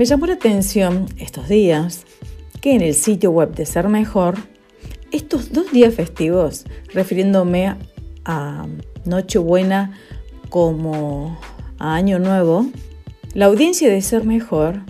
Me llamó la atención estos días que en el sitio web de Ser Mejor, estos dos días festivos, refiriéndome a Nochebuena como a Año Nuevo, la audiencia de Ser Mejor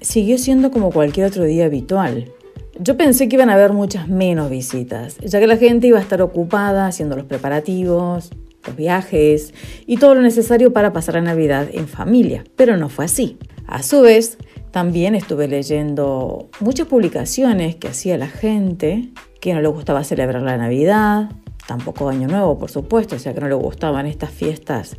siguió siendo como cualquier otro día habitual. Yo pensé que iban a haber muchas menos visitas, ya que la gente iba a estar ocupada haciendo los preparativos, los viajes y todo lo necesario para pasar la Navidad en familia, pero no fue así. A su vez, también estuve leyendo muchas publicaciones que hacía la gente que no le gustaba celebrar la Navidad, tampoco Año Nuevo, por supuesto, o sea que no le gustaban estas fiestas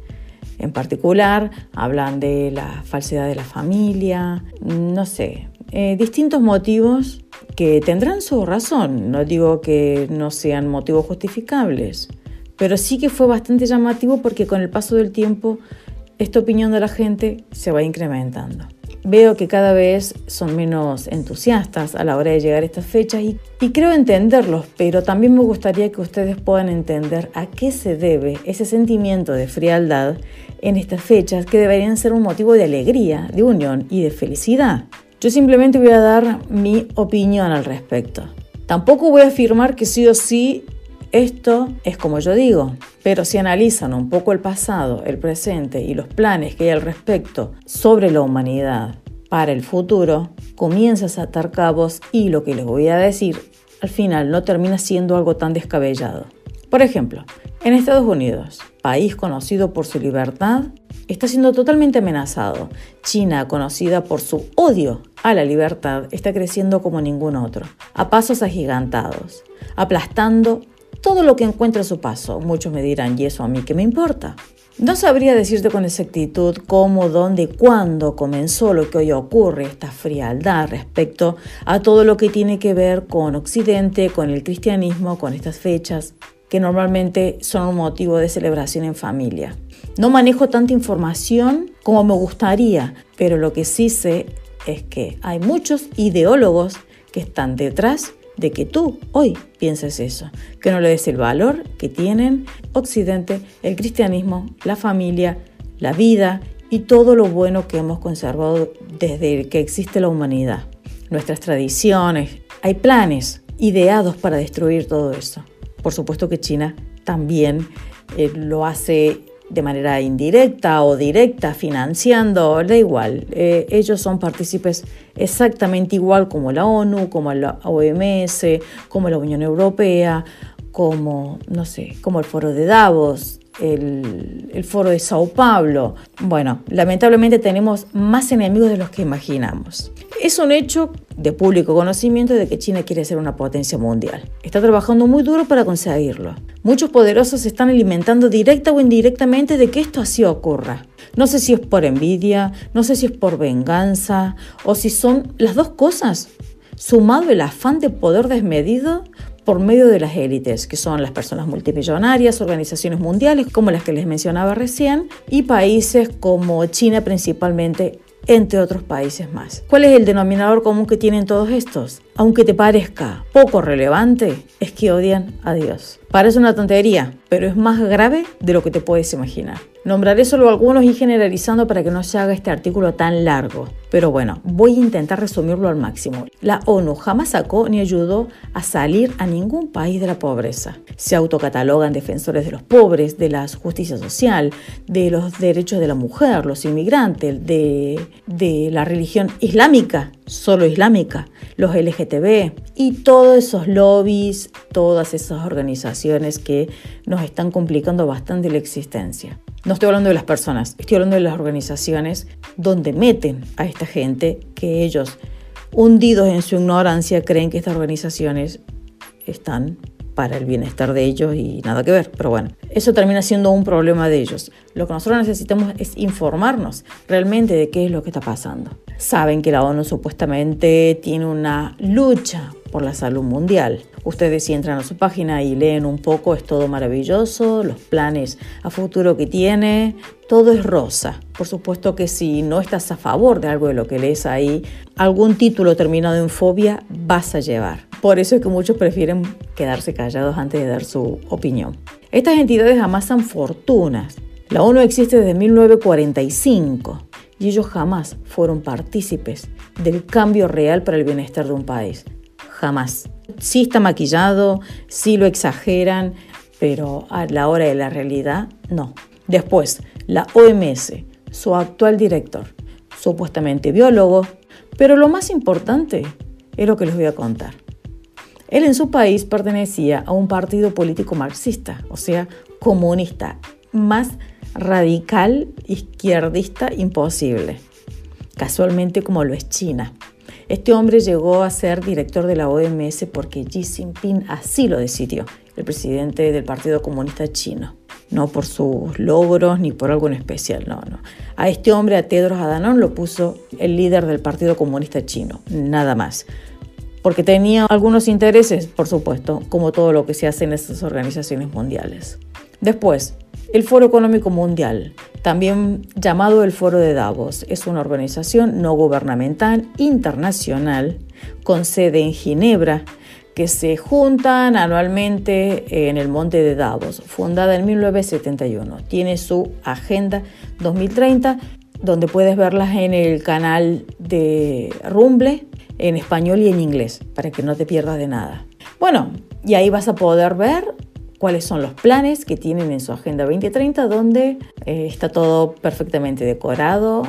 en particular, hablan de la falsedad de la familia, no sé, eh, distintos motivos que tendrán su razón, no digo que no sean motivos justificables, pero sí que fue bastante llamativo porque con el paso del tiempo esta opinión de la gente se va incrementando. Veo que cada vez son menos entusiastas a la hora de llegar a estas fechas y, y, creo entenderlos, pero también me gustaría que ustedes puedan entender a qué se debe ese sentimiento de frialdad en estas fechas que deberían ser un motivo de alegría, de unión y de felicidad. Yo simplemente voy a dar mi opinión al respecto. Tampoco voy a afirmar que sí o sí esto es como yo digo, pero si analizan un poco el pasado, el presente y los planes que hay al respecto sobre la humanidad para el futuro, comienzas a atar cabos y lo que les voy a decir al final no termina siendo algo tan descabellado. Por ejemplo, en Estados Unidos, país conocido por su libertad, está siendo totalmente amenazado. China, conocida por su odio a la libertad, está creciendo como ningún otro, a pasos agigantados, aplastando todo lo que encuentra a su paso. Muchos me dirán, ¿y eso a mí qué me importa? No sabría decirte con exactitud cómo, dónde y cuándo comenzó lo que hoy ocurre, esta frialdad respecto a todo lo que tiene que ver con Occidente, con el cristianismo, con estas fechas, que normalmente son un motivo de celebración en familia. No manejo tanta información como me gustaría, pero lo que sí sé es que hay muchos ideólogos que están detrás de que tú hoy pienses eso, que no le des el valor que tienen Occidente, el cristianismo, la familia, la vida y todo lo bueno que hemos conservado desde que existe la humanidad. Nuestras tradiciones, hay planes ideados para destruir todo eso. Por supuesto que China también eh, lo hace de manera indirecta o directa, financiando, da igual. Eh, ellos son partícipes exactamente igual como la ONU, como la OMS, como la Unión Europea, como, no sé, como el Foro de Davos, el, Foro de Sao Paulo. Bueno, lamentablemente tenemos más enemigos de los que imaginamos. Es un hecho de público conocimiento de que China quiere ser una potencia mundial. Está trabajando muy duro para conseguirlo. Muchos poderosos se están alimentando directa o indirectamente de que esto así ocurra. No sé si es por envidia, no sé si es por venganza o si son las dos cosas. Sumado el afán de poder desmedido por medio de las élites, que son las personas multimillonarias, organizaciones mundiales como las que les mencionaba recién, y países como China principalmente entre otros países más. ¿Cuál es el denominador común que tienen todos estos? Aunque te parezca poco relevante, es que odian a Dios. Parece una tontería, pero es más grave de lo que te puedes imaginar. Nombraré solo algunos y generalizando para que no se haga este artículo tan largo. Pero bueno, voy a intentar resumirlo al máximo. La ONU jamás sacó ni ayudó a salir a ningún país de la pobreza. Se autocatalogan defensores de los pobres, de la justicia social, de los derechos de la mujer, los inmigrantes, de, de la religión islámica, solo islámica, los LGTB y todos esos lobbies, todas esas organizaciones que nos están complicando bastante la existencia. No estoy hablando de las personas, estoy hablando de las organizaciones donde meten a esta gente que ellos, hundidos en su ignorancia, creen que estas organizaciones están para el bienestar de ellos y nada que ver. Pero bueno, eso termina siendo un problema de ellos. Lo que nosotros necesitamos es informarnos realmente de qué es lo que está pasando. Saben que la ONU supuestamente tiene una lucha por la salud mundial. Ustedes si entran a su página y leen un poco, es todo maravilloso, los planes a futuro que tiene, todo es rosa. Por supuesto que si no estás a favor de algo de lo que lees ahí, algún título terminado en fobia vas a llevar. Por eso es que muchos prefieren quedarse callados antes de dar su opinión. Estas entidades amasan fortunas. La ONU existe desde 1945 y ellos jamás fueron partícipes del cambio real para el bienestar de un país. Jamás. Sí está maquillado, sí lo exageran, pero a la hora de la realidad, no. Después, la OMS, su actual director, supuestamente biólogo, pero lo más importante es lo que les voy a contar. Él en su país pertenecía a un partido político marxista, o sea, comunista, más radical izquierdista imposible, casualmente como lo es China. Este hombre llegó a ser director de la OMS porque Xi Jinping así lo decidió, el presidente del Partido Comunista Chino. No por sus logros ni por algo en especial, no, no. A este hombre, a Tedros Adhanom, lo puso el líder del Partido Comunista Chino, nada más. Porque tenía algunos intereses, por supuesto, como todo lo que se hace en estas organizaciones mundiales. Después, el Foro Económico Mundial, también llamado el Foro de Davos, es una organización no gubernamental internacional con sede en Ginebra que se juntan anualmente en el Monte de Davos, fundada en 1971. Tiene su Agenda 2030, donde puedes verlas en el canal de Rumble, en español y en inglés, para que no te pierdas de nada. Bueno, y ahí vas a poder ver cuáles son los planes que tienen en su Agenda 2030, donde eh, está todo perfectamente decorado,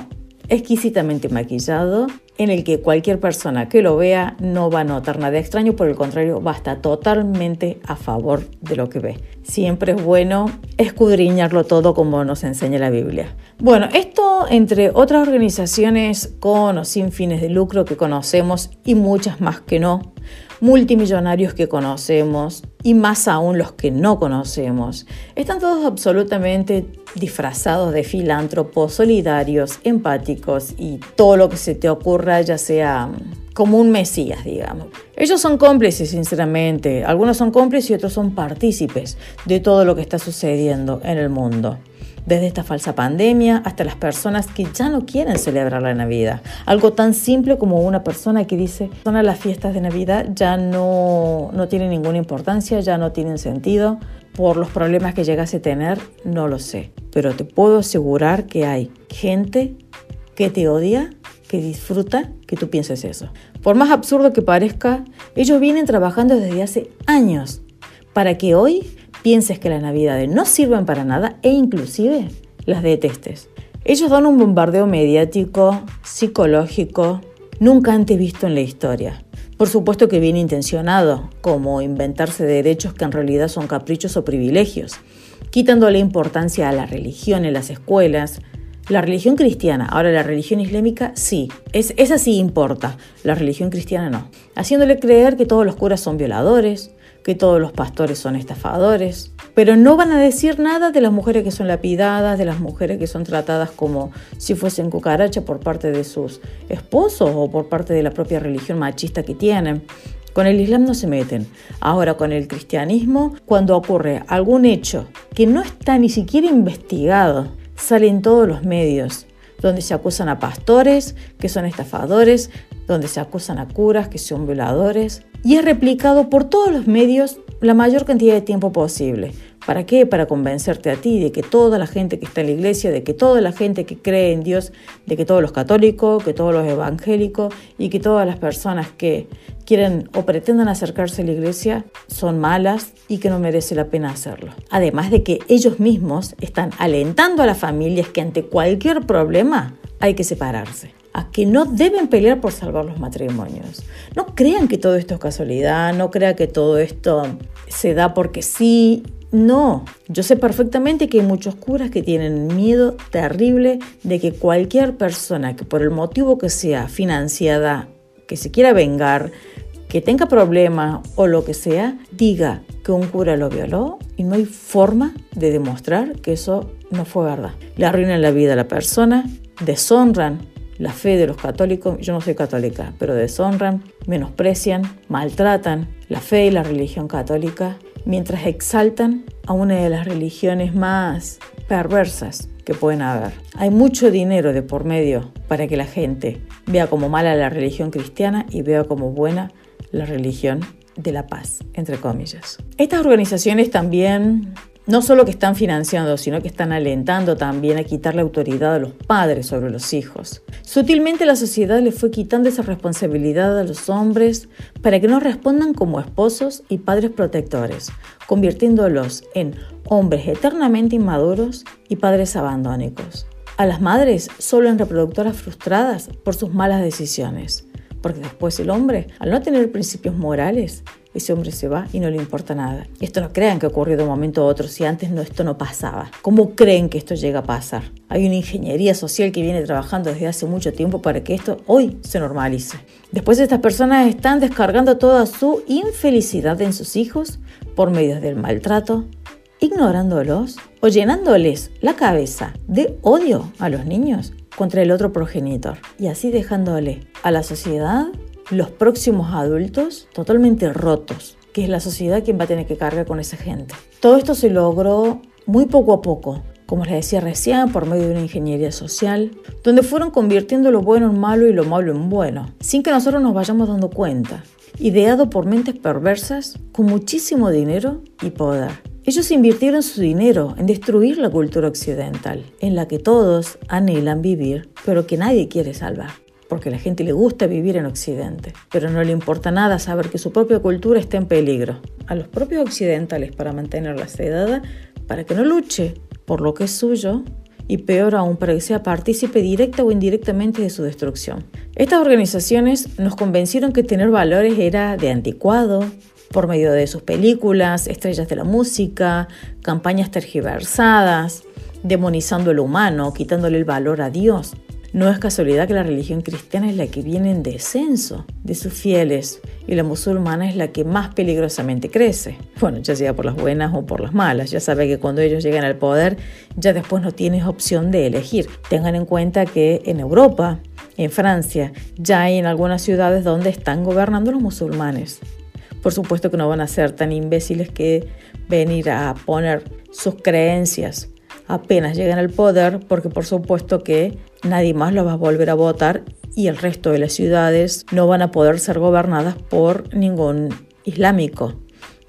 exquisitamente maquillado, en el que cualquier persona que lo vea no va a notar nada extraño, por el contrario, va a estar totalmente a favor de lo que ve. Siempre es bueno escudriñarlo todo como nos enseña la Biblia. Bueno, esto entre otras organizaciones con o sin fines de lucro que conocemos y muchas más que no, multimillonarios que conocemos y más aún los que no conocemos. Están todos absolutamente disfrazados de filántropos, solidarios, empáticos y todo lo que se te ocurra, ya sea como un mesías, digamos. Ellos son cómplices, sinceramente. Algunos son cómplices y otros son partícipes de todo lo que está sucediendo en el mundo desde esta falsa pandemia hasta las personas que ya no quieren celebrar la Navidad. Algo tan simple como una persona que dice, son las fiestas de Navidad ya no, no tienen ninguna importancia, ya no tienen sentido. Por los problemas que llegase a tener, no lo sé. Pero te puedo asegurar que hay gente que te odia, que disfruta que tú pienses eso. Por más absurdo que parezca, ellos vienen trabajando desde hace años para que hoy pienses que las navidades no sirven para nada e inclusive las detestes. Ellos dan un bombardeo mediático, psicológico, nunca antes visto en la historia. Por supuesto que bien intencionado, como inventarse derechos que en realidad son caprichos o privilegios, quitándole importancia a la religión en las escuelas, la religión cristiana, ahora la religión islámica sí, es, esa sí importa, la religión cristiana no, haciéndole creer que todos los curas son violadores, que todos los pastores son estafadores, pero no van a decir nada de las mujeres que son lapidadas, de las mujeres que son tratadas como si fuesen cucaracha por parte de sus esposos o por parte de la propia religión machista que tienen. Con el Islam no se meten. Ahora con el cristianismo, cuando ocurre algún hecho que no está ni siquiera investigado, salen todos los medios, donde se acusan a pastores que son estafadores, donde se acusan a curas que son violadores, y es replicado por todos los medios la mayor cantidad de tiempo posible. ¿Para qué? Para convencerte a ti de que toda la gente que está en la iglesia, de que toda la gente que cree en Dios, de que todos los católicos, que todos los evangélicos y que todas las personas que quieren o pretenden acercarse a la iglesia son malas y que no merece la pena hacerlo. Además de que ellos mismos están alentando a las familias que ante cualquier problema hay que separarse que no deben pelear por salvar los matrimonios. No crean que todo esto es casualidad, no crean que todo esto se da porque sí. No, yo sé perfectamente que hay muchos curas que tienen miedo terrible de que cualquier persona que por el motivo que sea financiada, que se quiera vengar, que tenga problemas o lo que sea, diga que un cura lo violó y no hay forma de demostrar que eso no fue verdad. Le arruinan la vida a la persona, deshonran la fe de los católicos, yo no soy católica, pero deshonran, menosprecian, maltratan la fe y la religión católica, mientras exaltan a una de las religiones más perversas que pueden haber. Hay mucho dinero de por medio para que la gente vea como mala la religión cristiana y vea como buena la religión de la paz, entre comillas. Estas organizaciones también no solo que están financiando, sino que están alentando también a quitar la autoridad a los padres sobre los hijos. Sutilmente la sociedad le fue quitando esa responsabilidad a los hombres para que no respondan como esposos y padres protectores, convirtiéndolos en hombres eternamente inmaduros y padres abandónicos. A las madres solo en reproductoras frustradas por sus malas decisiones, porque después el hombre, al no tener principios morales, ese hombre se va y no le importa nada. Esto no crean que ocurrió de un momento a otro, si antes no, esto no pasaba. ¿Cómo creen que esto llega a pasar? Hay una ingeniería social que viene trabajando desde hace mucho tiempo para que esto hoy se normalice. Después estas personas están descargando toda su infelicidad en sus hijos por medio del maltrato, ignorándolos o llenándoles la cabeza de odio a los niños contra el otro progenitor y así dejándole a la sociedad los próximos adultos totalmente rotos, que es la sociedad quien va a tener que cargar con esa gente. Todo esto se logró muy poco a poco, como les decía recién, por medio de una ingeniería social, donde fueron convirtiendo lo bueno en malo y lo malo en bueno, sin que nosotros nos vayamos dando cuenta, ideado por mentes perversas con muchísimo dinero y poder. Ellos invirtieron su dinero en destruir la cultura occidental, en la que todos anhelan vivir, pero que nadie quiere salvar porque a la gente le gusta vivir en Occidente, pero no le importa nada saber que su propia cultura está en peligro. A los propios occidentales para mantenerla sedada, para que no luche por lo que es suyo y peor aún para que sea partícipe directa o indirectamente de su destrucción. Estas organizaciones nos convencieron que tener valores era de anticuado, por medio de sus películas, estrellas de la música, campañas tergiversadas, demonizando lo humano, quitándole el valor a Dios. No es casualidad que la religión cristiana es la que viene en descenso de sus fieles y la musulmana es la que más peligrosamente crece. Bueno, ya sea por las buenas o por las malas. Ya sabe que cuando ellos llegan al poder, ya después no tienes opción de elegir. Tengan en cuenta que en Europa, en Francia, ya hay en algunas ciudades donde están gobernando los musulmanes. Por supuesto que no van a ser tan imbéciles que venir a poner sus creencias apenas llegan al poder, porque por supuesto que nadie más lo va a volver a votar y el resto de las ciudades no van a poder ser gobernadas por ningún islámico.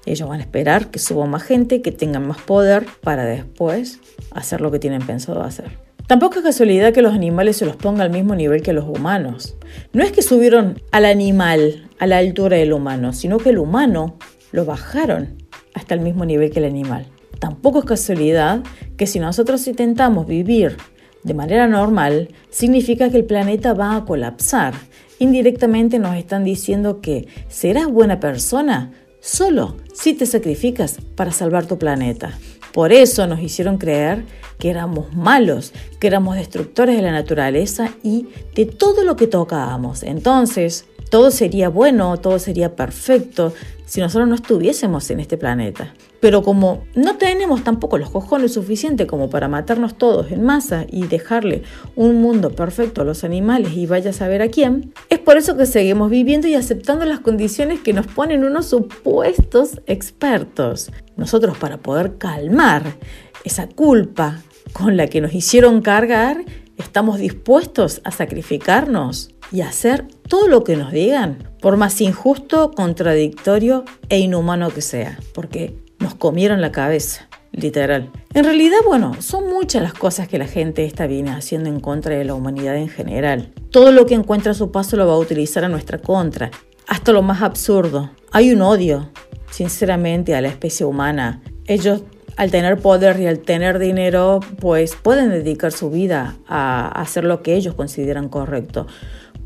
Ellos van a esperar que suba más gente, que tengan más poder para después hacer lo que tienen pensado hacer. Tampoco es casualidad que los animales se los ponga al mismo nivel que los humanos. No es que subieron al animal a la altura del humano, sino que el humano lo bajaron hasta el mismo nivel que el animal. Tampoco es casualidad que si nosotros intentamos vivir de manera normal, significa que el planeta va a colapsar. Indirectamente nos están diciendo que serás buena persona solo si te sacrificas para salvar tu planeta. Por eso nos hicieron creer que éramos malos, que éramos destructores de la naturaleza y de todo lo que tocábamos. Entonces, todo sería bueno, todo sería perfecto si nosotros no estuviésemos en este planeta. Pero como no tenemos tampoco los cojones suficientes como para matarnos todos en masa y dejarle un mundo perfecto a los animales y vaya a saber a quién, es por eso que seguimos viviendo y aceptando las condiciones que nos ponen unos supuestos expertos. Nosotros para poder calmar esa culpa con la que nos hicieron cargar, estamos dispuestos a sacrificarnos y hacer todo lo que nos digan, por más injusto, contradictorio e inhumano que sea, porque nos comieron la cabeza, literal. En realidad, bueno, son muchas las cosas que la gente esta viene haciendo en contra de la humanidad en general. Todo lo que encuentra a su paso lo va a utilizar a nuestra contra, hasta lo más absurdo. Hay un odio, sinceramente, a la especie humana. Ellos al tener poder y al tener dinero, pues pueden dedicar su vida a hacer lo que ellos consideran correcto.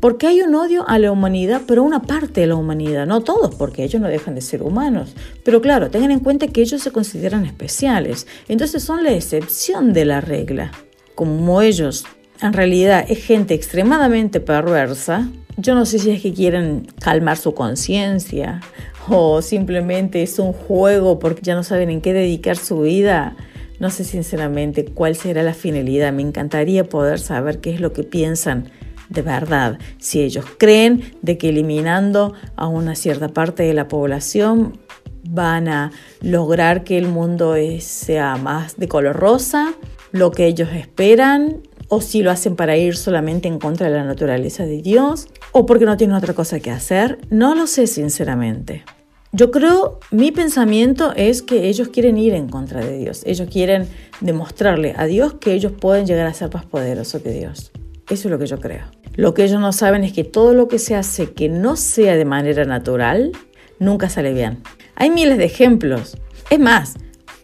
Porque hay un odio a la humanidad, pero una parte de la humanidad, no todos, porque ellos no dejan de ser humanos. Pero claro, tengan en cuenta que ellos se consideran especiales, entonces son la excepción de la regla. Como ellos en realidad es gente extremadamente perversa, yo no sé si es que quieren calmar su conciencia o simplemente es un juego porque ya no saben en qué dedicar su vida. No sé sinceramente cuál será la finalidad. Me encantaría poder saber qué es lo que piensan de verdad. Si ellos creen de que eliminando a una cierta parte de la población van a lograr que el mundo sea más de color rosa, lo que ellos esperan, o si lo hacen para ir solamente en contra de la naturaleza de Dios, o porque no tienen otra cosa que hacer, no lo sé sinceramente. Yo creo, mi pensamiento es que ellos quieren ir en contra de Dios. Ellos quieren demostrarle a Dios que ellos pueden llegar a ser más poderosos que Dios. Eso es lo que yo creo. Lo que ellos no saben es que todo lo que se hace que no sea de manera natural, nunca sale bien. Hay miles de ejemplos. Es más,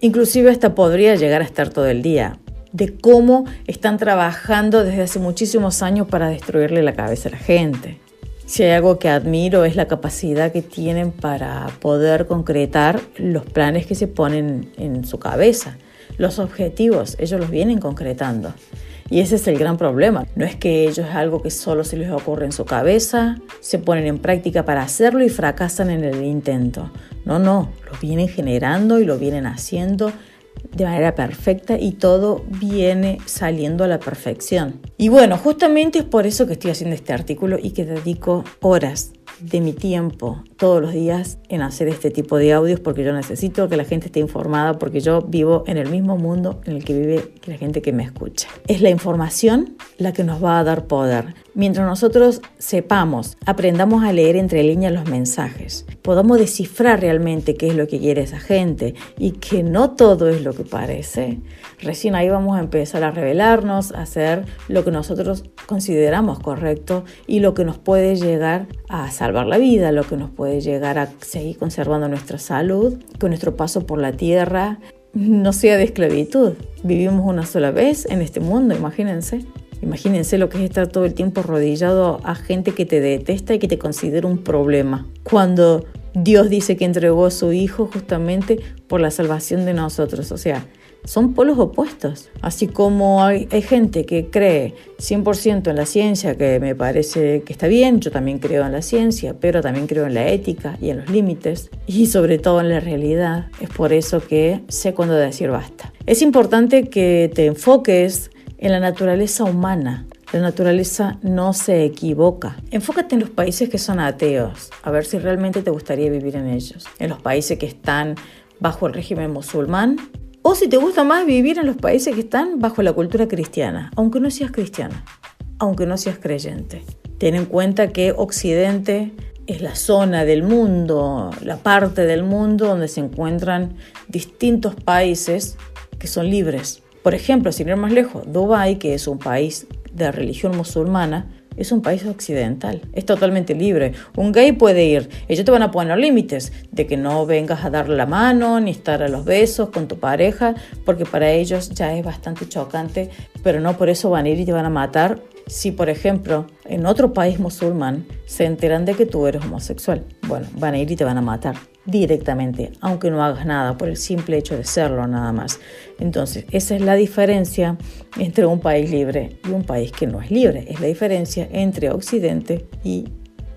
inclusive hasta podría llegar a estar todo el día de cómo están trabajando desde hace muchísimos años para destruirle la cabeza a la gente. Si hay algo que admiro es la capacidad que tienen para poder concretar los planes que se ponen en su cabeza, los objetivos, ellos los vienen concretando. Y ese es el gran problema. No es que ellos es algo que solo se les ocurre en su cabeza, se ponen en práctica para hacerlo y fracasan en el intento. No, no, lo vienen generando y lo vienen haciendo de manera perfecta y todo viene saliendo a la perfección. Y bueno, justamente es por eso que estoy haciendo este artículo y que dedico horas de mi tiempo todos los días en hacer este tipo de audios porque yo necesito que la gente esté informada porque yo vivo en el mismo mundo en el que vive la gente que me escucha. Es la información la que nos va a dar poder. Mientras nosotros sepamos, aprendamos a leer entre líneas los mensajes, podamos descifrar realmente qué es lo que quiere esa gente y que no todo es lo que parece, recién ahí vamos a empezar a revelarnos, a hacer lo que nosotros consideramos correcto y lo que nos puede llegar a salvar la vida, lo que nos puede llegar a seguir conservando nuestra salud, que nuestro paso por la tierra no sea de esclavitud. Vivimos una sola vez en este mundo, imagínense. Imagínense lo que es estar todo el tiempo arrodillado a gente que te detesta y que te considera un problema. Cuando Dios dice que entregó a su Hijo justamente por la salvación de nosotros. O sea, son polos opuestos. Así como hay, gente que cree 100% en la ciencia, que me parece que está bien, yo también creo en la ciencia, pero también creo en la ética y en los límites y sobre todo en la realidad. Es por eso que sé cuándo decir basta. Es importante que te enfoques en la naturaleza humana. La naturaleza no se equivoca. Enfócate en los países que son ateos, a ver si realmente te gustaría vivir en ellos. En los países que están bajo el régimen musulmán, o si te gusta más vivir en los países que están bajo la cultura cristiana, aunque no seas cristiana, aunque no seas creyente. Ten en cuenta que Occidente es la zona del mundo, la parte del mundo donde se encuentran distintos países que son libres. Por ejemplo, sin ir más lejos, Dubái, que es un país de religión musulmana, es un país occidental, es totalmente libre. Un gay puede ir, ellos te van a poner límites de que no vengas a darle la mano ni estar a los besos con tu pareja, porque para ellos ya es bastante chocante, pero no por eso van a ir y te van a matar si, por ejemplo, en otro país musulmán se enteran de que tú eres homosexual. Bueno, van a ir y te van a matar directamente, aunque no hagas nada, por el simple hecho de serlo nada más. Entonces, esa es la diferencia entre un país libre y un país que no es libre. Es la diferencia entre Occidente y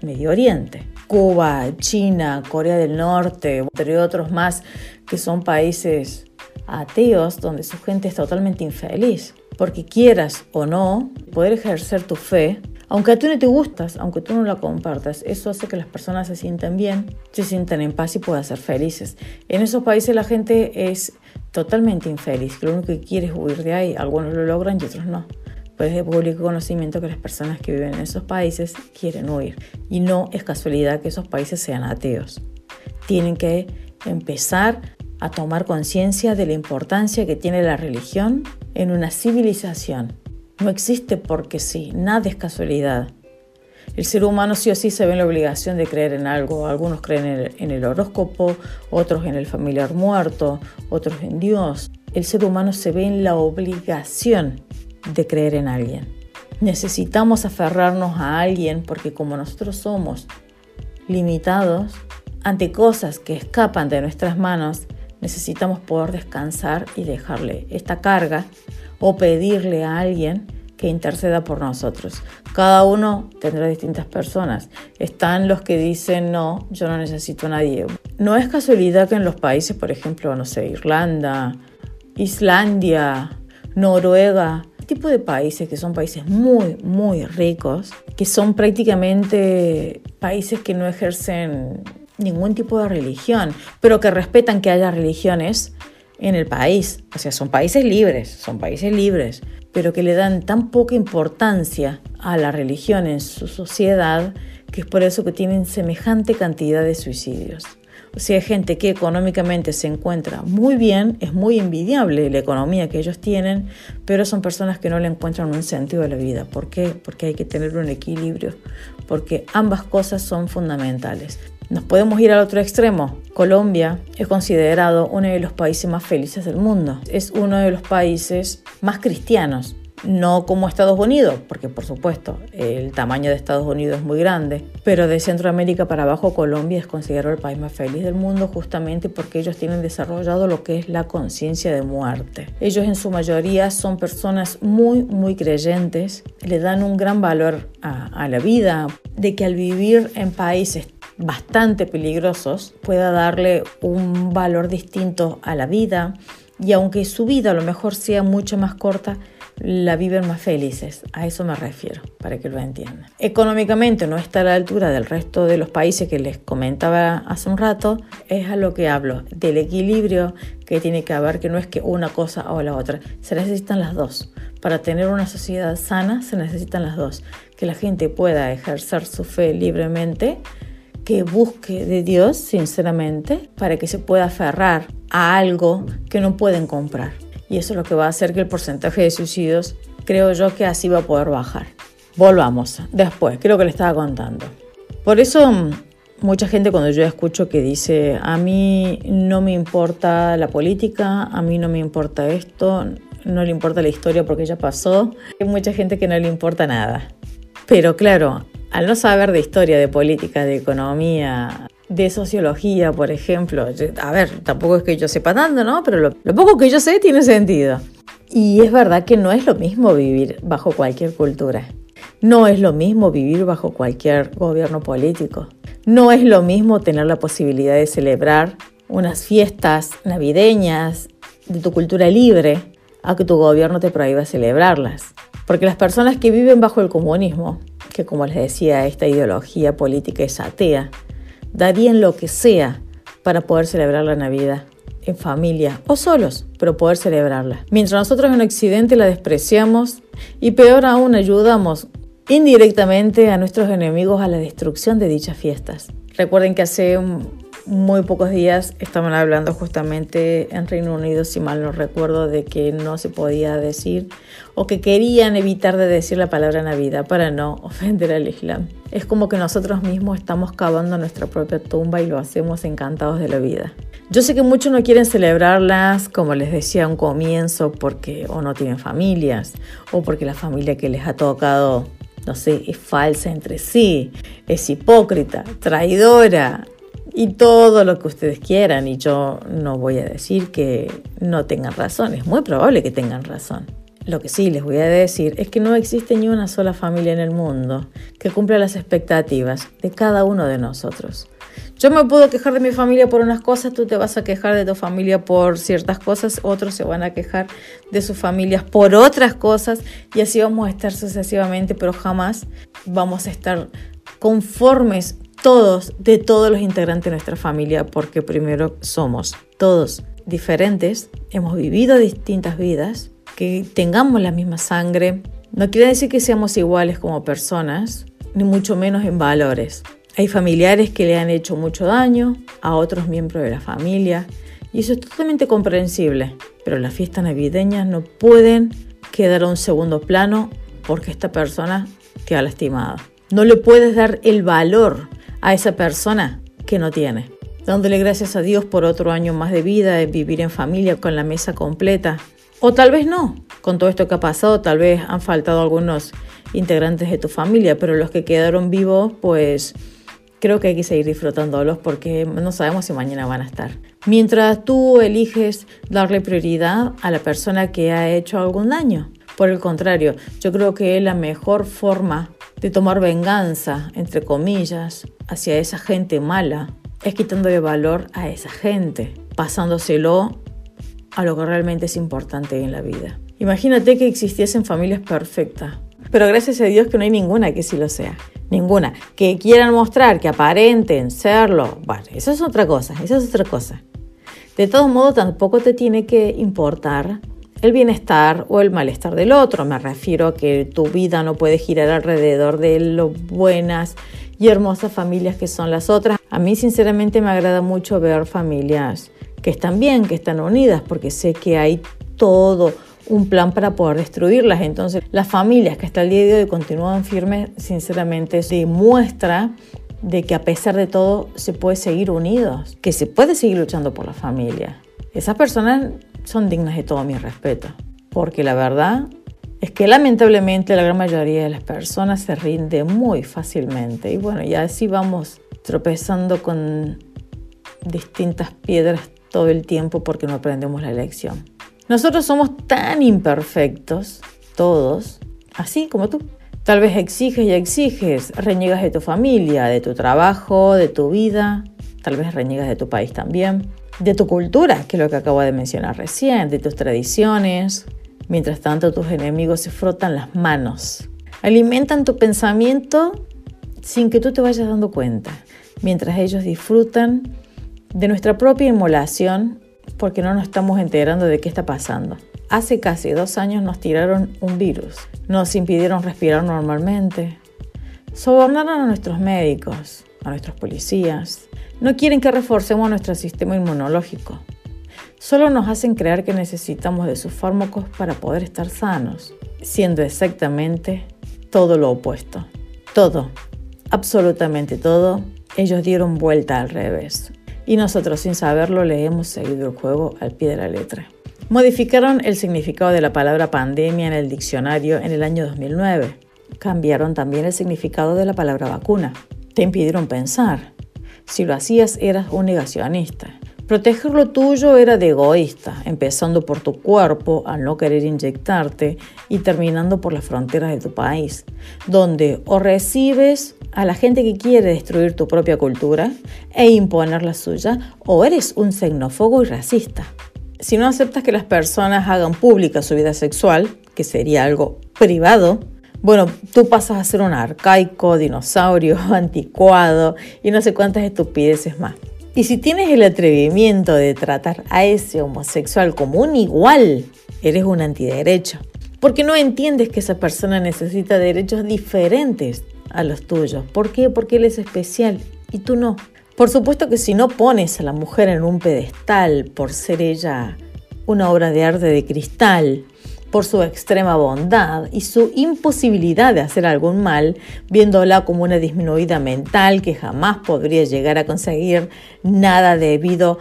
Medio Oriente. Cuba, China, Corea del Norte, entre otros más, que son países ateos donde su gente es totalmente infeliz. Porque quieras o no, poder ejercer tu fe aunque a ti no te gustas, aunque tú no la compartas, eso hace que las personas se sientan bien, se sientan en paz y puedan ser felices. En esos países la gente es totalmente infeliz, lo único que quiere es huir de ahí. Algunos lo logran y otros no. Pues es de público conocimiento que las personas que viven en esos países quieren huir. Y no es casualidad que esos países sean ateos. Tienen que empezar a tomar conciencia de la importancia que tiene la religión en una civilización no existe porque sí, nada es casualidad. El ser humano sí o sí se ve en la obligación de creer en algo. Algunos creen en el, horóscopo, otros en el familiar muerto, otros en Dios. El ser humano se ve en la obligación de creer en alguien. Necesitamos aferrarnos a alguien porque como nosotros somos limitados ante cosas que escapan de nuestras manos, necesitamos poder descansar y dejarle esta carga o pedirle a alguien que interceda por nosotros. Cada uno tendrá distintas personas. Están los que dicen, no, yo no necesito a nadie. No es casualidad que en los países, por ejemplo, no sé, Irlanda, Islandia, Noruega, tipo de países que son países muy, muy ricos, que son prácticamente países que no ejercen ningún tipo de religión, pero que respetan que haya religiones en el país. O sea, son países libres, son países libres, pero que le dan tan poca importancia a la religión en su sociedad que es por eso que tienen semejante cantidad de suicidios. Si hay gente que económicamente se encuentra muy bien, es muy envidiable la economía que ellos tienen, pero son personas que no le encuentran un sentido a la vida. ¿Por qué? Porque hay que tener un equilibrio, porque ambas cosas son fundamentales. Nos podemos ir al otro extremo. Colombia es considerado uno de los países más felices del mundo. Es uno de los países más cristianos no como Estados Unidos, porque por supuesto el tamaño de Estados Unidos es muy grande, pero de Centroamérica para abajo Colombia es considerado el país más feliz del mundo justamente porque ellos tienen desarrollado lo que es la conciencia de muerte. Ellos en su mayoría son personas muy, muy creyentes, le dan un gran valor a, a la vida, de que al vivir en países bastante peligrosos pueda darle un valor distinto a la vida y aunque su vida a lo mejor sea mucho más corta, la viven más felices. A eso me refiero, para que lo entiendan. Económicamente no está a la altura del resto de los países que les comentaba hace un rato. Es a lo que hablo, del equilibrio que tiene que haber, que no es que una cosa o la otra. Se necesitan las dos. Para tener una sociedad sana se necesitan las dos. Que la gente pueda ejercer su fe libremente que busque de Dios sinceramente para que se pueda aferrar a algo que no pueden comprar y eso es lo que va a hacer que el porcentaje de suicidios, creo yo que así va a poder bajar. Volvamos, después, creo que le estaba contando. Por eso mm, mucha gente cuando yo escucho que dice, a mí no me importa la política, a mí no me importa esto, no le importa la historia porque ya pasó, hay mucha gente que no le importa nada. Pero claro, al no saber de historia, de política, de economía, de sociología, por ejemplo. A ver, tampoco es que yo sepa tanto, ¿no? Pero lo, poco que yo sé tiene sentido. Y es verdad que no es lo mismo vivir bajo cualquier cultura. No es lo mismo vivir bajo cualquier gobierno político. No es lo mismo tener la posibilidad de celebrar unas fiestas navideñas de tu cultura libre a que tu gobierno te prohíba celebrarlas. Porque las personas que viven bajo el comunismo, que como les decía, esta ideología política es atea, darían lo que sea para poder celebrar la Navidad en familia o solos, pero poder celebrarla. Mientras nosotros en Occidente la despreciamos y peor aún ayudamos indirectamente a nuestros enemigos a la destrucción de dichas fiestas. Recuerden que hace muy pocos días estaban hablando justamente en Reino Unido, si mal no recuerdo, de que no se podía decir o que querían evitar de decir la palabra Navidad para no ofender al Islam. Es como que nosotros mismos estamos cavando nuestra propia tumba y lo hacemos encantados de la vida. Yo sé que muchos no quieren celebrarlas, como les decía a un comienzo, porque o no tienen familias o porque la familia que les ha tocado no sé, es falsa entre sí, es hipócrita, traidora, y todo lo que ustedes quieran. Y yo no voy a decir que no tengan razón, es muy probable que tengan razón. Lo que sí les voy a decir es que no existe ni una sola familia en el mundo que cumpla las expectativas de cada uno de nosotros. Yo me puedo quejar de mi familia por unas cosas, tú te vas a quejar de tu familia por ciertas cosas, otros se van a quejar de sus familias por otras cosas y así vamos a estar sucesivamente, pero jamás vamos a estar conformes todos, de todos los integrantes de nuestra familia, porque primero somos todos diferentes, hemos vivido distintas vidas, que tengamos la misma sangre, no quiere decir que seamos iguales como personas, ni mucho menos en valores. Hay familiares que le han hecho mucho daño a otros miembros de la familia y eso es totalmente comprensible, pero las fiestas navideñas no pueden quedar a un segundo plano porque esta persona te ha lastimado. No le puedes dar el valor a esa persona que no tiene. Dándole gracias a Dios por otro año más de vida, de vivir en familia con la mesa completa. O tal vez no. Con todo esto que ha pasado, tal vez han faltado algunos integrantes de tu familia, pero los que quedaron vivos, pues creo que hay que seguir disfrutándolos porque no sabemos si mañana van a estar. Mientras tú eliges darle prioridad a la persona que ha hecho algún daño. Por el contrario, yo creo que la mejor forma de tomar venganza, entre comillas, hacia esa gente mala, es quitándole valor a esa gente, pasándoselo a lo que realmente es importante en la vida. Imagínate que existiesen familias perfectas, pero gracias a Dios que no hay ninguna que sí lo sea. Ninguna. Que quieran mostrar, que aparenten serlo. Bueno, eso es otra cosa, eso es otra cosa. De todos modos, tampoco te tiene que importar el bienestar o el malestar del otro. Me refiero a que tu vida no puede girar alrededor de lo buenas y hermosas familias que son las otras. A mí sinceramente me agrada mucho ver familias que están bien, que están unidas, porque sé que hay todo un plan para poder destruirlas. Entonces, las familias que hasta el día de hoy continúan firmes, sinceramente, demuestra de que a pesar de todo se puede seguir unidos, que se puede seguir luchando por la familia. Esas personas son dignas de todo mi respeto, porque la verdad es que lamentablemente la gran mayoría de las personas se rinde muy fácilmente y bueno, ya así vamos tropezando con distintas piedras todo el tiempo porque no aprendemos la lección. Nosotros somos tan imperfectos, todos, así como tú. Tal vez exiges y exiges, reniegas de tu familia, de tu trabajo, de tu vida, tal vez reniegas de tu país también, de tu cultura, que es lo que acabo de mencionar recién, de tus tradiciones, Mientras tanto, tus enemigos se frotan las manos, alimentan tu pensamiento sin que tú te vayas dando cuenta, mientras ellos disfrutan de nuestra propia inmolación porque no nos estamos enterando de qué está pasando. Hace casi dos años nos tiraron un virus, nos impidieron respirar normalmente, sobornaron a nuestros médicos, a nuestros policías, no quieren que reforcemos nuestro sistema inmunológico solo nos hacen creer que necesitamos de sus fármacos para poder estar sanos, siendo exactamente todo lo opuesto. Todo, absolutamente todo, ellos dieron vuelta al revés. Y nosotros sin saberlo le hemos seguido el juego al pie de la letra. Modificaron el significado de la palabra pandemia en el diccionario en el año 2009. Cambiaron también el significado de la palabra vacuna. Te impidieron pensar. Si lo hacías eras un negacionista. Proteger lo tuyo era de egoísta, empezando por tu cuerpo al no querer inyectarte y terminando por las fronteras de tu país, donde o recibes a la gente que quiere destruir tu propia cultura e imponer la suya, o eres un xenófobo y racista. Si no aceptas que las personas hagan pública su vida sexual, que sería algo privado, bueno, tú pasas a ser un arcaico, dinosaurio, anticuado y no sé cuántas estupideces más. Y si tienes el atrevimiento de tratar a ese homosexual como un igual, eres un antiderecho. Porque no entiendes que esa persona necesita derechos diferentes a los tuyos. ¿Por qué? Porque él es especial y tú no. Por supuesto que si no pones a la mujer en un pedestal por ser ella una obra de arte de cristal, por su extrema bondad y su imposibilidad de hacer algún mal, viéndola como una disminuida mental que jamás podría llegar a conseguir nada debido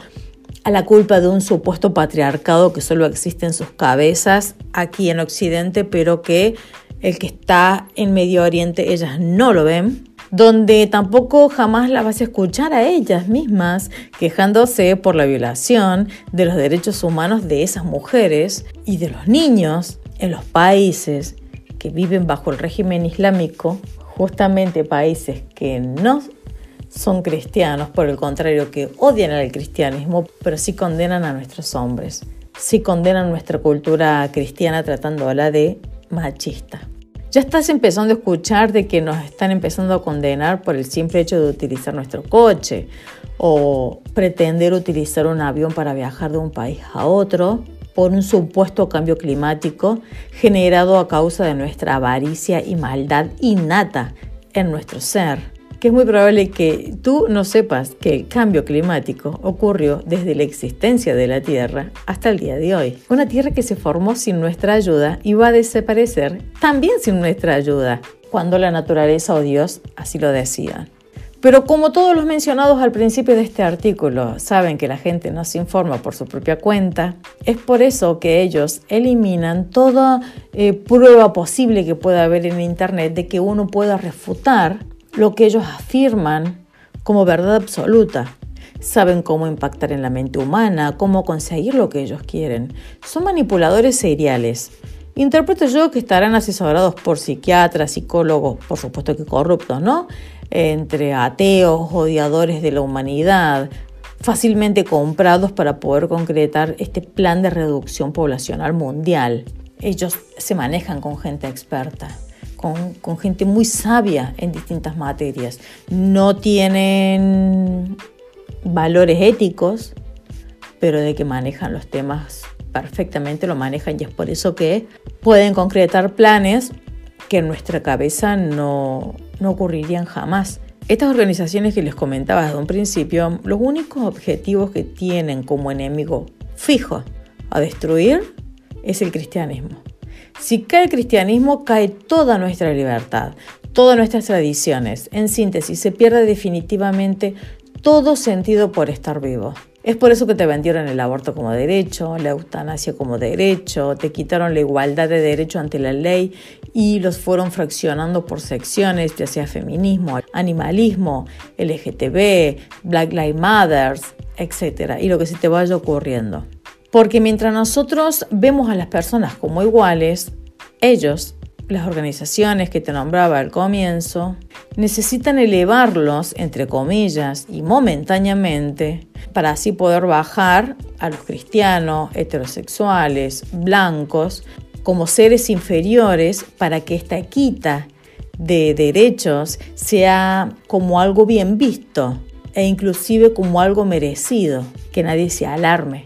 a la culpa de un supuesto patriarcado que solo existe en sus cabezas aquí en Occidente, pero que el que está en Medio Oriente ellas no lo ven donde tampoco jamás la vas a escuchar a ellas mismas quejándose por la violación de los derechos humanos de esas mujeres y de los niños en los países que viven bajo el régimen islámico, justamente países que no son cristianos, por el contrario, que odian al cristianismo, pero sí condenan a nuestros hombres, sí condenan nuestra cultura cristiana tratándola de machista. Ya estás empezando a escuchar de que nos están empezando a condenar por el simple hecho de utilizar nuestro coche o pretender utilizar un avión para viajar de un país a otro por un supuesto cambio climático generado a causa de nuestra avaricia y maldad innata en nuestro ser que es muy probable que tú no sepas que el cambio climático ocurrió desde la existencia de la Tierra hasta el día de hoy. Una Tierra que se formó sin nuestra ayuda y va a desaparecer también sin nuestra ayuda, cuando la naturaleza o Dios así lo decían. Pero como todos los mencionados al principio de este artículo saben que la gente no se informa por su propia cuenta, es por eso que ellos eliminan toda eh, prueba posible que pueda haber en Internet de que uno pueda refutar lo que ellos afirman como verdad absoluta. Saben cómo impactar en la mente humana, cómo conseguir lo que ellos quieren. Son manipuladores seriales. Interpreto yo que estarán asesorados por psiquiatras, psicólogos, por supuesto que corruptos, ¿no? Entre ateos, odiadores de la humanidad, fácilmente comprados para poder concretar este plan de reducción poblacional mundial. Ellos se manejan con gente experta con, gente muy sabia en distintas materias. No tienen valores éticos, pero de que manejan los temas perfectamente, lo manejan y es por eso que pueden concretar planes que en nuestra cabeza no, no ocurrirían jamás. Estas organizaciones que les comentaba desde un principio, los únicos objetivos que tienen como enemigo fijo a destruir es el cristianismo. Si cae el cristianismo, cae toda nuestra libertad, todas nuestras tradiciones. En síntesis, se pierde definitivamente todo sentido por estar vivo. Es por eso que te vendieron el aborto como derecho, la eutanasia como derecho, te quitaron la igualdad de derecho ante la ley y los fueron fraccionando por secciones, ya sea feminismo, animalismo, LGTB, Black Lives Matter, etc. Y lo que se te vaya ocurriendo. Porque mientras nosotros vemos a las personas como iguales, ellos, las organizaciones que te nombraba al comienzo, necesitan elevarlos, entre comillas, y momentáneamente, para así poder bajar a los cristianos, heterosexuales, blancos, como seres inferiores, para que esta quita de derechos sea como algo bien visto e inclusive como algo merecido, que nadie se alarme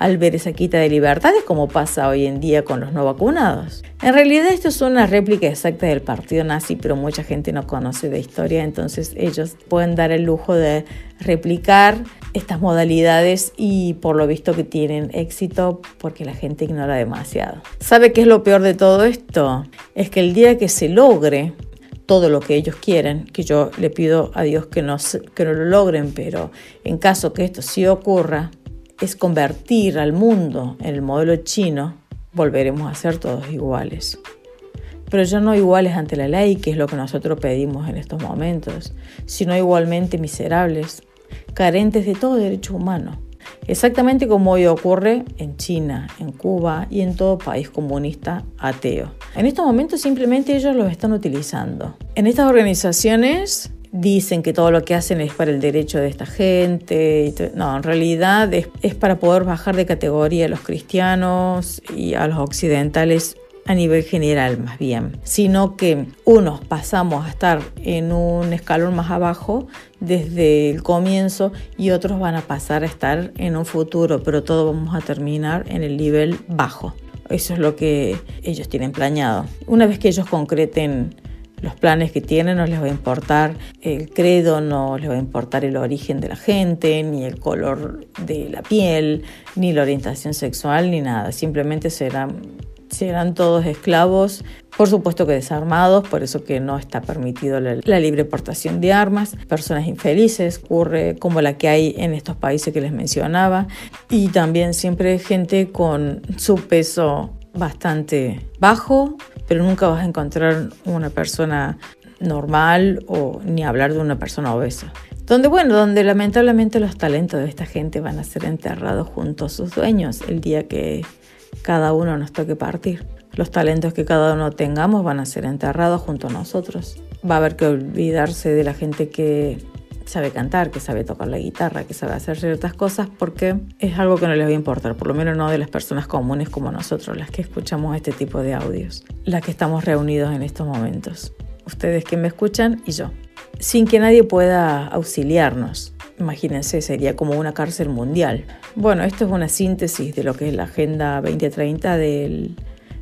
al ver esa quita de libertades como pasa hoy en día con los no vacunados. En realidad esto es una réplica exacta del partido nazi, pero mucha gente no conoce de historia, entonces ellos pueden dar el lujo de replicar estas modalidades y por lo visto que tienen éxito porque la gente ignora demasiado. ¿Sabe qué es lo peor de todo esto? Es que el día que se logre todo lo que ellos quieren, que yo le pido a Dios que no, que no lo logren, pero en caso que esto sí ocurra, es convertir al mundo en el modelo chino, volveremos a ser todos iguales. Pero ya no iguales ante la ley, que es lo que nosotros pedimos en estos momentos, sino igualmente miserables, carentes de todo derecho humano. Exactamente como hoy ocurre en China, en Cuba y en todo país comunista ateo. En estos momentos simplemente ellos los están utilizando. En estas organizaciones dicen que todo lo que hacen es para el derecho de esta gente. No, en realidad es, para poder bajar de categoría a los cristianos y a los occidentales a nivel general más bien, sino que unos pasamos a estar en un escalón más abajo desde el comienzo y otros van a pasar a estar en un futuro, pero todos vamos a terminar en el nivel bajo. Eso es lo que ellos tienen planeado. Una vez que ellos concreten los planes que tienen, no les va a importar el credo, no les va a importar el origen de la gente, ni el color de la piel, ni la orientación sexual, ni nada. Simplemente serán, serán todos esclavos, por supuesto que desarmados, por eso que no está permitido la, libre portación de armas, personas infelices, ocurre como la que hay en estos países que les mencionaba, y también siempre gente con su peso bastante bajo, pero nunca vas a encontrar una persona normal o ni hablar de una persona obesa. Donde, bueno, donde lamentablemente los talentos de esta gente van a ser enterrados junto a sus dueños el día que cada uno nos toque partir. Los talentos que cada uno tengamos van a ser enterrados junto a nosotros. Va a haber que olvidarse de la gente que sabe cantar, que sabe tocar la guitarra, que sabe hacer ciertas cosas, porque es algo que no les va a importar, por lo menos no de las personas comunes como nosotros, las que escuchamos este tipo de audios, las que estamos reunidos en estos momentos. Ustedes que me escuchan y yo. Sin que nadie pueda auxiliarnos. Imagínense, sería como una cárcel mundial. Bueno, esto es una síntesis de lo que es la Agenda 2030 del,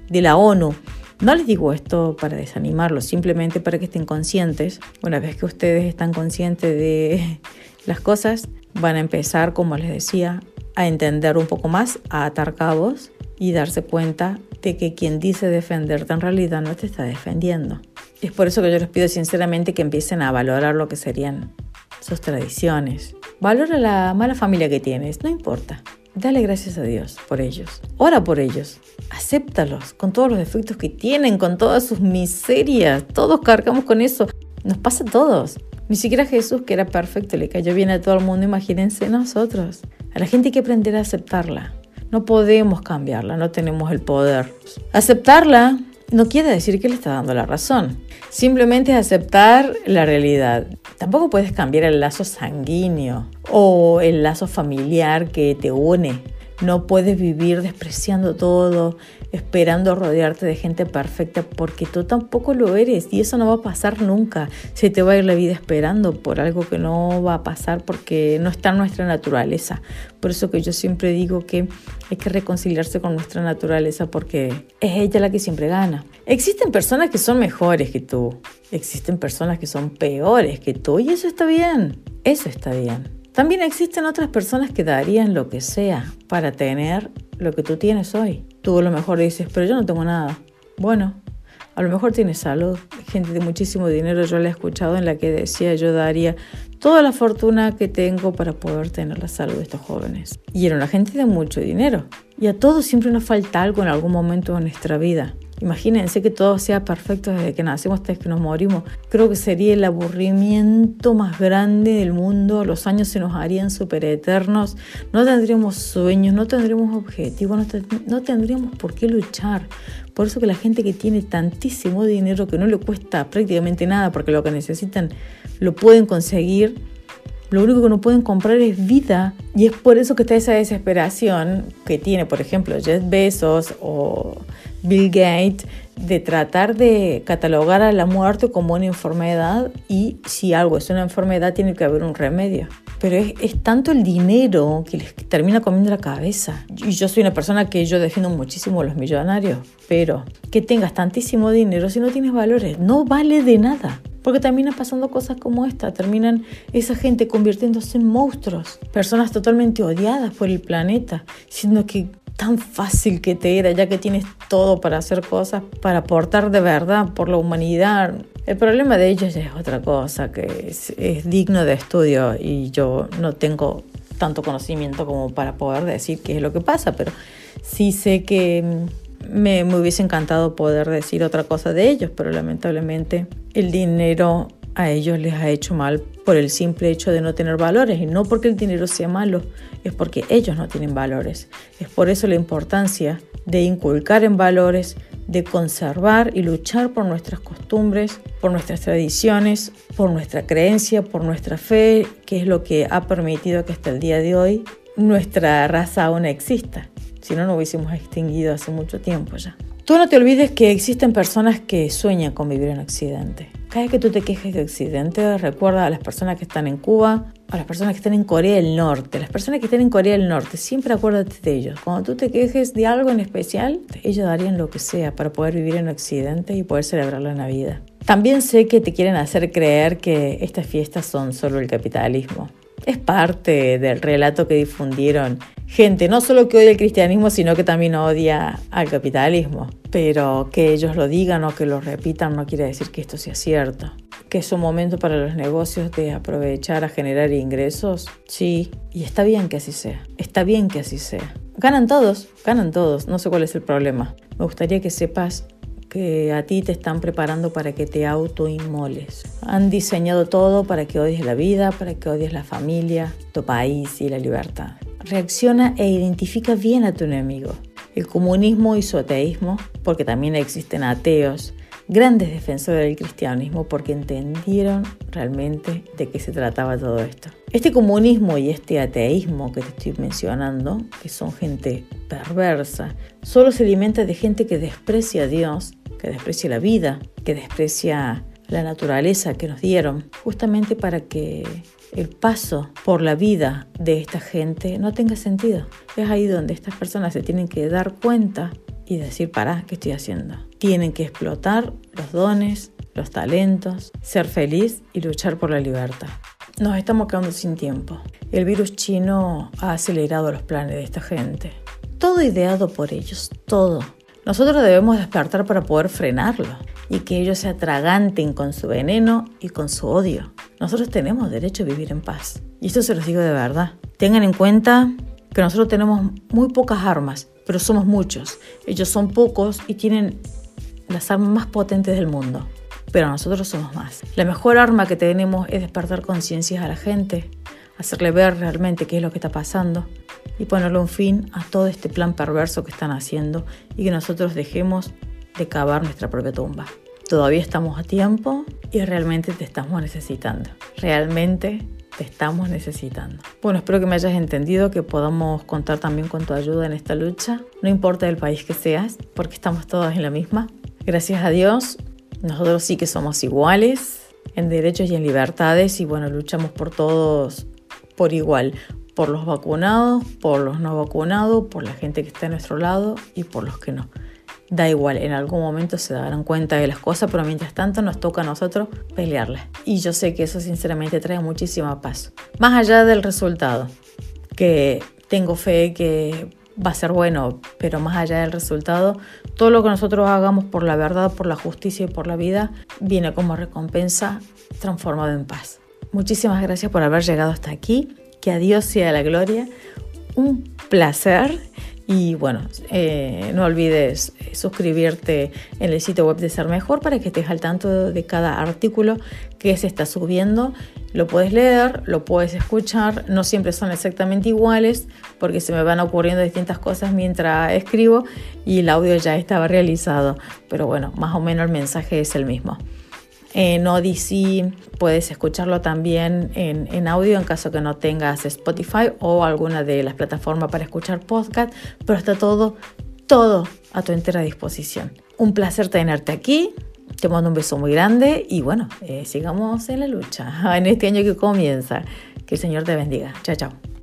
de la ONU no les digo esto para desanimarlos, simplemente para que estén conscientes. Una vez que ustedes están conscientes de las cosas, van a empezar, como les decía, a entender un poco más, a atar cabos y darse cuenta de que quien dice defenderte en realidad no te está defendiendo. Es por eso que yo les pido sinceramente que empiecen a valorar lo que serían sus tradiciones. Valora la mala familia que tienes, no importa. Dale gracias a Dios por ellos. Ora por ellos. Acéptalos con todos los defectos que tienen, con todas sus miserias. Todos cargamos con eso. Nos pasa a todos. Ni siquiera Jesús, que era perfecto, le cayó bien a todo el mundo. Imagínense nosotros. A la gente hay que aprender a aceptarla. No podemos cambiarla, no tenemos el poder. Aceptarla no quiere decir que le está dando la razón. Simplemente aceptar la realidad. Tampoco puedes cambiar el lazo sanguíneo o el lazo familiar que te une. No puedes vivir despreciando todo, esperando rodearte de gente perfecta, porque tú tampoco lo eres y eso no va a pasar nunca. Se te va a ir la vida esperando por algo que no va a pasar porque no está en nuestra naturaleza. Por eso que yo siempre digo que hay que reconciliarse con nuestra naturaleza porque es ella la que siempre gana. Existen personas que son mejores que tú, existen personas que son peores que tú y eso está bien, eso está bien. También existen otras personas que darían lo que sea para tener lo que tú tienes hoy. Tú a lo mejor dices, pero yo no tengo nada. Bueno, a lo mejor tienes salud. Gente de muchísimo dinero, yo la he escuchado en la que decía, yo daría toda la fortuna que tengo para poder tener la salud de estos jóvenes. Y era una gente de mucho dinero. Y a todos siempre nos falta algo en algún momento de nuestra vida. Imagínense que todo sea perfecto desde que nacemos hasta que nos morimos. Creo que sería el aburrimiento más grande del mundo. Los años se nos harían súper eternos. No tendríamos sueños, no tendríamos objetivos, no, tendríamos por qué luchar. Por eso que la gente que tiene tantísimo dinero que no le cuesta prácticamente nada porque lo que necesitan lo pueden conseguir, lo único que no pueden comprar es vida. Y es por eso que está esa desesperación que tiene, por ejemplo, Jeff Bezos o Bill Gates de tratar de catalogar a la muerte como una enfermedad y si algo es una enfermedad tiene que haber un remedio. Pero es, tanto el dinero que les termina comiendo la cabeza. Y yo soy una persona que yo defiendo muchísimo a los millonarios, pero que tengas tantísimo dinero si no tienes valores, no vale de nada. Porque terminan pasando cosas como esta, terminan esa gente convirtiéndose en monstruos, personas totalmente odiadas por el planeta, siendo que tan fácil que te era, ya que tienes todo para hacer cosas, para aportar de verdad por la humanidad. El problema de ellos es otra cosa, que es, digno de estudio y yo no tengo tanto conocimiento como para poder decir qué es lo que pasa, pero sí sé que me, me hubiese encantado poder decir otra cosa de ellos, pero lamentablemente el dinero a ellos les ha hecho mal por el simple hecho de no tener valores y no porque el dinero sea malo, es porque ellos no tienen valores. Es por eso la importancia de inculcar en valores, de conservar y luchar por nuestras costumbres, por nuestras tradiciones, por nuestra creencia, por nuestra fe, que es lo que ha permitido que hasta el día de hoy nuestra raza aún exista. Si no, nos hubiésemos extinguido hace mucho tiempo ya. Tú no te olvides que existen personas que sueñan con vivir en Occidente. Cada vez que tú te quejes de Occidente, recuerda a las personas que están en Cuba, a las personas que están en Corea del Norte. Las personas que están en Corea del Norte, siempre acuérdate de ellos. Cuando tú te quejes de algo en especial, ellos darían lo que sea para poder vivir en Occidente y poder celebrar la Navidad. También sé que te quieren hacer creer que estas fiestas son solo el capitalismo. Es parte del relato que difundieron gente, no solo que odia el cristianismo, sino que también odia al capitalismo. Pero que ellos lo digan o que lo repitan no quiere decir que esto sea cierto. Que es un momento para los negocios de aprovechar a generar ingresos, sí, y está bien que así sea. Está bien que así sea. Ganan todos, ganan todos, no sé cuál es el problema. Me gustaría que sepas que a ti te están preparando para que te autoinmoles. Han diseñado todo para que odies la vida, para que odies la familia, tu país y la libertad. Reacciona e identifica bien a tu enemigo. El comunismo y su ateísmo, porque también existen ateos, grandes defensores del cristianismo porque entendieron realmente de qué se trataba todo esto. Este comunismo y este ateísmo que te estoy mencionando, que son gente perversa, solo se alimenta de gente que desprecia a Dios, que desprecia la vida, que desprecia la naturaleza que nos dieron, justamente para que el paso por la vida de esta gente no tenga sentido. Es ahí donde estas personas se tienen que dar cuenta y decir, para, ¿qué estoy haciendo? Tienen que explotar los dones, los talentos, ser feliz y luchar por la libertad. Nos estamos quedando sin tiempo. El virus chino ha acelerado los planes de esta gente. Todo ideado por ellos, todo. Nosotros debemos despertar para poder frenarlo y que ellos se atraganten con su veneno y con su odio. Nosotros tenemos derecho a vivir en paz. Y esto se los digo de verdad. Tengan en cuenta que nosotros tenemos muy pocas armas, pero somos muchos. Ellos son pocos y tienen las armas más potentes del mundo, pero nosotros somos más. La mejor arma que tenemos es despertar conciencias a la gente, hacerle ver realmente qué es lo que está pasando y ponerle un fin a todo este plan perverso que están haciendo y que nosotros dejemos de cavar nuestra propia tumba. Todavía estamos a tiempo y realmente te estamos necesitando. Realmente te estamos necesitando. Bueno, espero que me hayas entendido, que podamos contar también con tu ayuda en esta lucha, no importa el país que seas, porque estamos todos en la misma. Gracias a Dios, nosotros sí que somos iguales en derechos y en libertades y bueno, luchamos por todos por igual, por los vacunados, por los no vacunados, por la gente que está a nuestro lado y por los que no. Da igual, en algún momento se darán cuenta de las cosas, pero mientras tanto nos toca a nosotros pelearlas. Y yo sé que eso sinceramente trae muchísima paz. Más allá del resultado, que tengo fe que va a ser bueno, pero más allá del resultado, todo lo que nosotros hagamos por la verdad, por la justicia y por la vida, viene como recompensa transformado en paz. Muchísimas gracias por haber llegado hasta aquí que a Dios sea la gloria. Un placer. Y bueno, eh, no olvides suscribirte en el sitio web de Ser Mejor para que estés al tanto de cada artículo que se está subiendo. Lo puedes leer, lo puedes escuchar, no siempre son exactamente iguales porque se me van ocurriendo distintas cosas mientras escribo y el audio ya estaba realizado, pero bueno, más o menos el mensaje es el mismo. En Odyssey puedes escucharlo también en, audio en caso que no tengas Spotify o alguna de las plataformas para escuchar podcast, pero está todo, todo a tu entera disposición. Un placer tenerte aquí. Te mando un beso muy grande y bueno, eh, sigamos en la lucha en este año que comienza. Que el Señor te bendiga. Chao, chao.